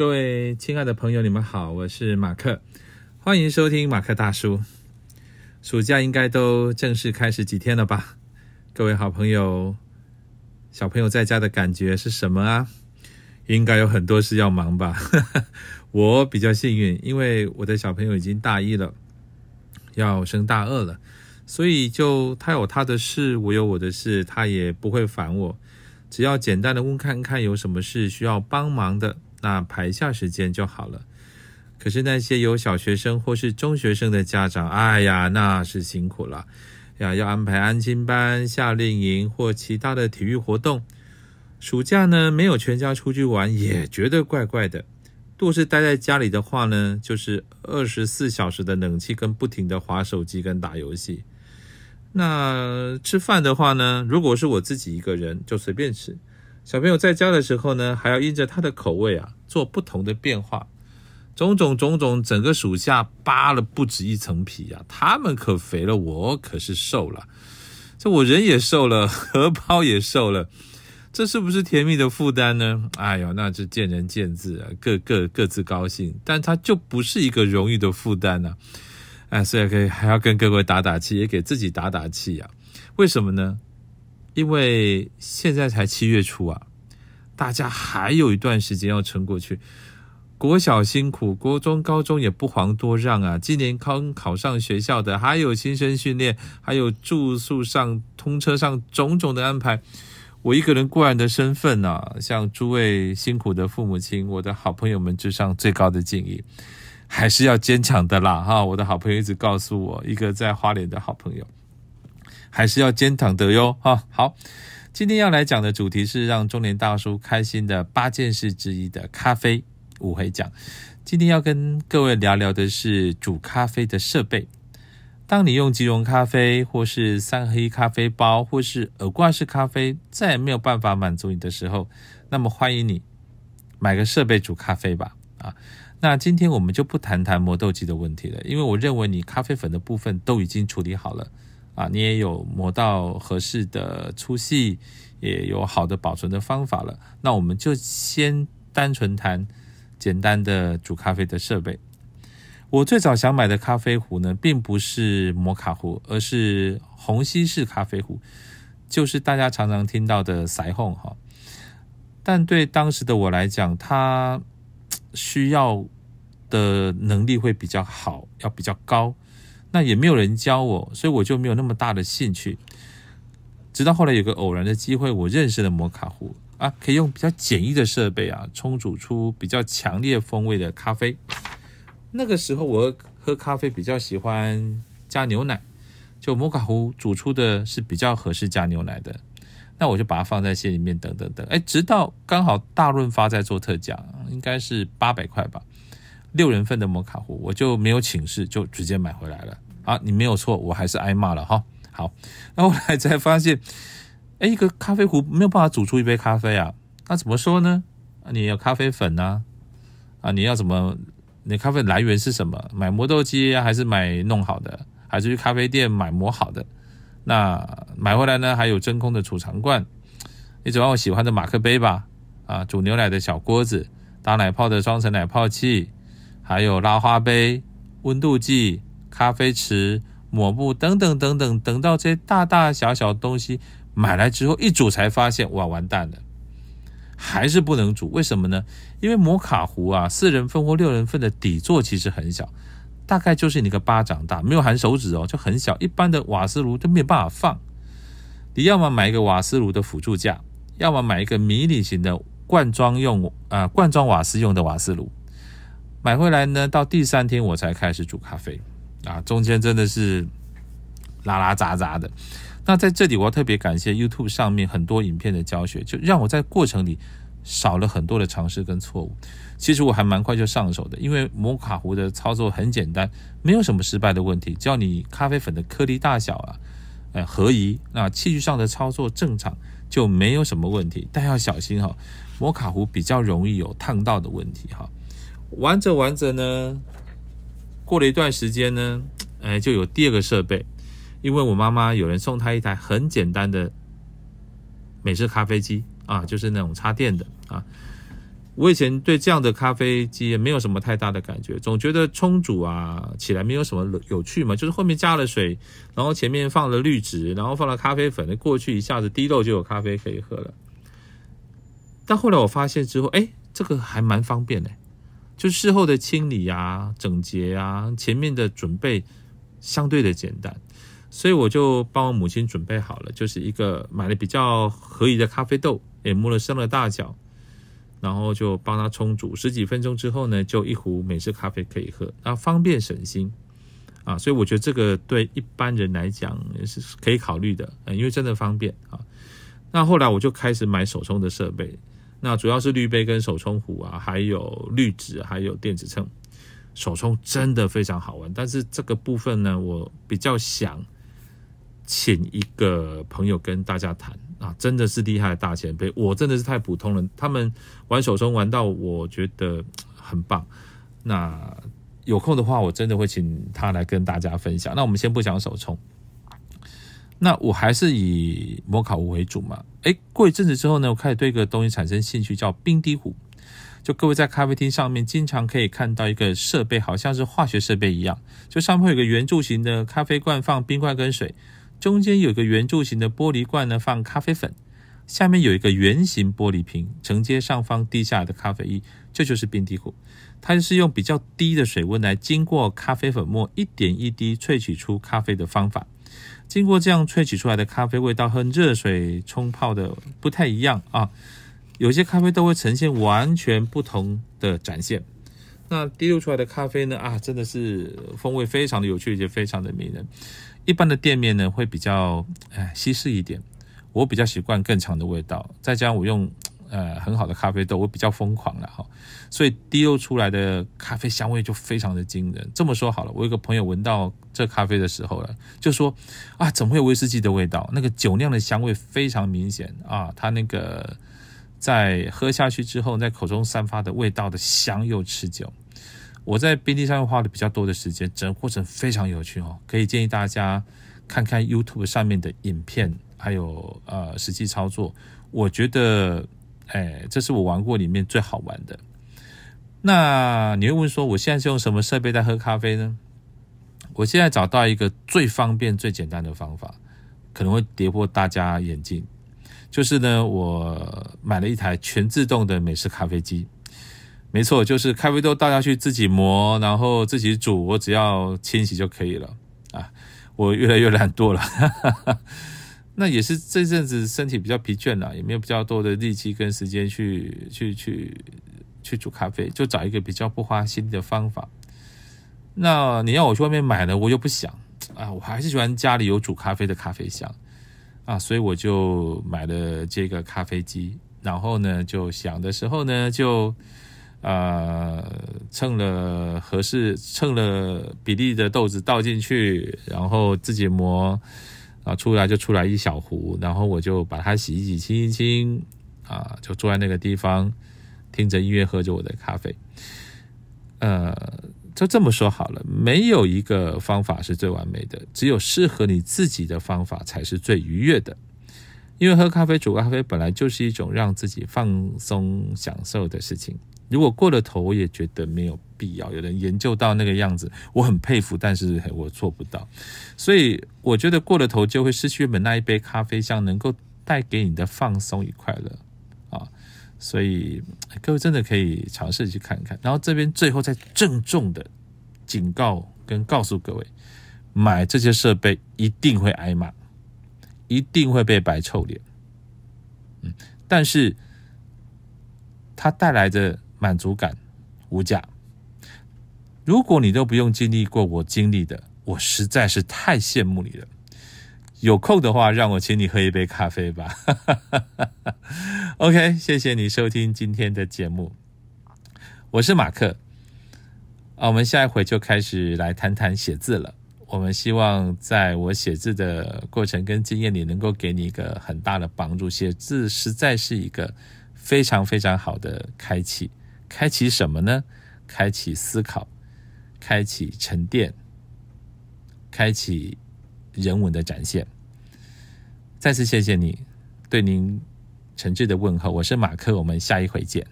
各位亲爱的朋友，你们好，我是马克，欢迎收听马克大叔。暑假应该都正式开始几天了吧？各位好朋友，小朋友在家的感觉是什么啊？应该有很多事要忙吧？我比较幸运，因为我的小朋友已经大一了，要升大二了，所以就他有他的事，我有我的事，他也不会烦我。只要简单的问看看有什么事需要帮忙的，那排下时间就好了。可是那些有小学生或是中学生的家长，哎呀，那是辛苦了呀！要安排安亲班、夏令营或其他的体育活动。暑假呢，没有全家出去玩，也觉得怪怪的。若是待在家里的话呢，就是二十四小时的冷气跟不停的划手机跟打游戏。那吃饭的话呢，如果是我自己一个人，就随便吃。小朋友在家的时候呢，还要因着他的口味啊，做不同的变化。种种种种，整个暑假扒了不止一层皮呀！他们可肥了，我可是瘦了。这我人也瘦了，荷包也瘦了，这是不是甜蜜的负担呢？哎呦，那是见仁见智啊，各各各自高兴。但它就不是一个荣誉的负担呢。哎，所以可以还要跟各位打打气，也给自己打打气呀。为什么呢？因为现在才七月初啊，大家还有一段时间要撑过去。国小辛苦，国中、高中也不遑多让啊。今年刚考上学校的，还有新生训练，还有住宿上、通车上种种的安排。我一个人固然的身份啊，向诸位辛苦的父母亲、我的好朋友们致上最高的敬意，还是要坚强的啦！哈，我的好朋友一直告诉我，一个在花莲的好朋友，还是要坚强的哟！哈，好，今天要来讲的主题是让中年大叔开心的八件事之一的咖啡。五回讲，今天要跟各位聊聊的是煮咖啡的设备。当你用即溶咖啡，或是三合一咖啡包，或是耳挂式咖啡，再也没有办法满足你的时候，那么欢迎你买个设备煮咖啡吧。啊，那今天我们就不谈谈磨豆机的问题了，因为我认为你咖啡粉的部分都已经处理好了啊，你也有磨到合适的粗细，也有好的保存的方法了。那我们就先单纯谈。简单的煮咖啡的设备，我最早想买的咖啡壶呢，并不是摩卡壶，而是虹吸式咖啡壶，就是大家常常听到的腮红哈。但对当时的我来讲，它需要的能力会比较好，要比较高，那也没有人教我，所以我就没有那么大的兴趣。直到后来有个偶然的机会，我认识了摩卡壶。啊，可以用比较简易的设备啊，冲煮出比较强烈风味的咖啡。那个时候我喝咖啡比较喜欢加牛奶，就摩卡壶煮出的是比较合适加牛奶的。那我就把它放在心里面等等等，哎，直到刚好大润发在做特价，应该是八百块吧，六人份的摩卡壶，我就没有请示，就直接买回来了。啊，你没有错，我还是挨骂了哈。好，那后来才发现。哎，一个咖啡壶没有办法煮出一杯咖啡啊？那怎么说呢？你要咖啡粉呢？啊，你要怎么？你咖啡来源是什么？买磨豆机还是买弄好的？还是去咖啡店买磨好的？那买回来呢？还有真空的储藏罐，你只要我喜欢的马克杯吧？啊，煮牛奶的小锅子，打奶泡的双层奶泡器，还有拉花杯、温度计、咖啡池、抹布等等等等，等到这些大大小小东西。买来之后一煮才发现，哇，完蛋了，还是不能煮。为什么呢？因为摩卡壶啊，四人份或六人份的底座其实很小，大概就是你个巴掌大，没有含手指哦，就很小。一般的瓦斯炉都没有办法放。你要么买一个瓦斯炉的辅助架，要么买一个迷你型的罐装用啊罐装瓦斯用的瓦斯炉。买回来呢，到第三天我才开始煮咖啡啊，中间真的是拉拉杂杂的。那在这里，我要特别感谢 YouTube 上面很多影片的教学，就让我在过程里少了很多的尝试跟错误。其实我还蛮快就上手的，因为摩卡壶的操作很简单，没有什么失败的问题。只要你咖啡粉的颗粒大小啊，呃合宜，那器具上的操作正常，就没有什么问题。但要小心哈，摩卡壶比较容易有烫到的问题哈。玩着玩着呢，过了一段时间呢，哎，就有第二个设备。因为我妈妈有人送她一台很简单的美式咖啡机啊，就是那种插电的啊。我以前对这样的咖啡机也没有什么太大的感觉，总觉得冲煮啊起来没有什么有趣嘛，就是后面加了水，然后前面放了滤纸，然后放了咖啡粉，过去一下子滴漏就有咖啡可以喝了。但后来我发现之后，哎，这个还蛮方便的，就事后的清理啊、整洁啊、前面的准备相对的简单，所以我就帮我母亲准备好了，就是一个买了比较合宜的咖啡豆，也摸了生了大脚。然后就帮她冲煮十几分钟之后呢，就一壶美式咖啡可以喝，啊，方便省心啊，所以我觉得这个对一般人来讲是可以考虑的，因为真的方便啊。那后来我就开始买手冲的设备，那主要是滤杯跟手冲壶啊，还有滤纸，还有电子秤。手冲真的非常好玩，但是这个部分呢，我比较想请一个朋友跟大家谈。啊，真的是厉害的大前辈，我真的是太普通了。他们玩手冲玩到我觉得很棒。那有空的话，我真的会请他来跟大家分享。那我们先不讲手冲，那我还是以摩卡壶为主嘛。诶，过一阵子之后呢，我开始对一个东西产生兴趣，叫冰滴壶。就各位在咖啡厅上面经常可以看到一个设备，好像是化学设备一样，就上面有个圆柱形的咖啡罐，放冰块跟水。中间有个圆柱形的玻璃罐呢，放咖啡粉；下面有一个圆形玻璃瓶，承接上方滴下来的咖啡液，这就是冰滴壶。它就是用比较低的水温来经过咖啡粉末一点一滴萃取出咖啡的方法。经过这样萃取出来的咖啡味道和热水冲泡的不太一样啊，有些咖啡都会呈现完全不同的展现。那滴露出来的咖啡呢？啊，真的是风味非常的有趣，也非常的迷人。一般的店面呢会比较哎稀释一点，我比较习惯更强的味道，再加上我用呃很好的咖啡豆，我比较疯狂了哈，所以滴漏出来的咖啡香味就非常的惊人。这么说好了，我有个朋友闻到这咖啡的时候了，就说啊，怎么会有威士忌的味道？那个酒酿的香味非常明显啊，它那个在喝下去之后，在口中散发的味道的香又持久。我在冰滴上面花了比较多的时间，整个过程非常有趣哦，可以建议大家看看 YouTube 上面的影片，还有呃实际操作。我觉得，哎，这是我玩过里面最好玩的。那你会问说，我现在是用什么设备在喝咖啡呢？我现在找到一个最方便、最简单的方法，可能会跌破大家眼镜，就是呢，我买了一台全自动的美式咖啡机。没错，就是咖啡豆倒下去自己磨，然后自己煮，我只要清洗就可以了啊！我越来越懒惰了，那也是这阵子身体比较疲倦了，也没有比较多的力气跟时间去去去去煮咖啡，就找一个比较不花心的方法。那你要我去外面买呢，我又不想啊，我还是喜欢家里有煮咖啡的咖啡香啊，所以我就买了这个咖啡机，然后呢，就想的时候呢，就。呃，称了合适，称了比例的豆子倒进去，然后自己磨，啊，出来就出来一小壶，然后我就把它洗一洗，清一清，啊，就坐在那个地方，听着音乐，喝着我的咖啡。呃，就这么说好了，没有一个方法是最完美的，只有适合你自己的方法才是最愉悦的。因为喝咖啡、煮咖啡本来就是一种让自己放松、享受的事情。如果过了头，我也觉得没有必要。有人研究到那个样子，我很佩服，但是我做不到。所以我觉得过了头就会失去原本那一杯咖啡香能够带给你的放松与快乐啊。所以各位真的可以尝试去看看。然后这边最后再郑重的警告跟告诉各位，买这些设备一定会挨骂，一定会被白臭脸。嗯，但是它带来的。满足感无价。如果你都不用经历过我经历的，我实在是太羡慕你了。有空的话，让我请你喝一杯咖啡吧。OK，谢谢你收听今天的节目，我是马克。啊，我们下一回就开始来谈谈写字了。我们希望在我写字的过程跟经验里，能够给你一个很大的帮助。写字实在是一个非常非常好的开启。开启什么呢？开启思考，开启沉淀，开启人文的展现。再次谢谢你对您诚挚的问候，我是马克，我们下一回见。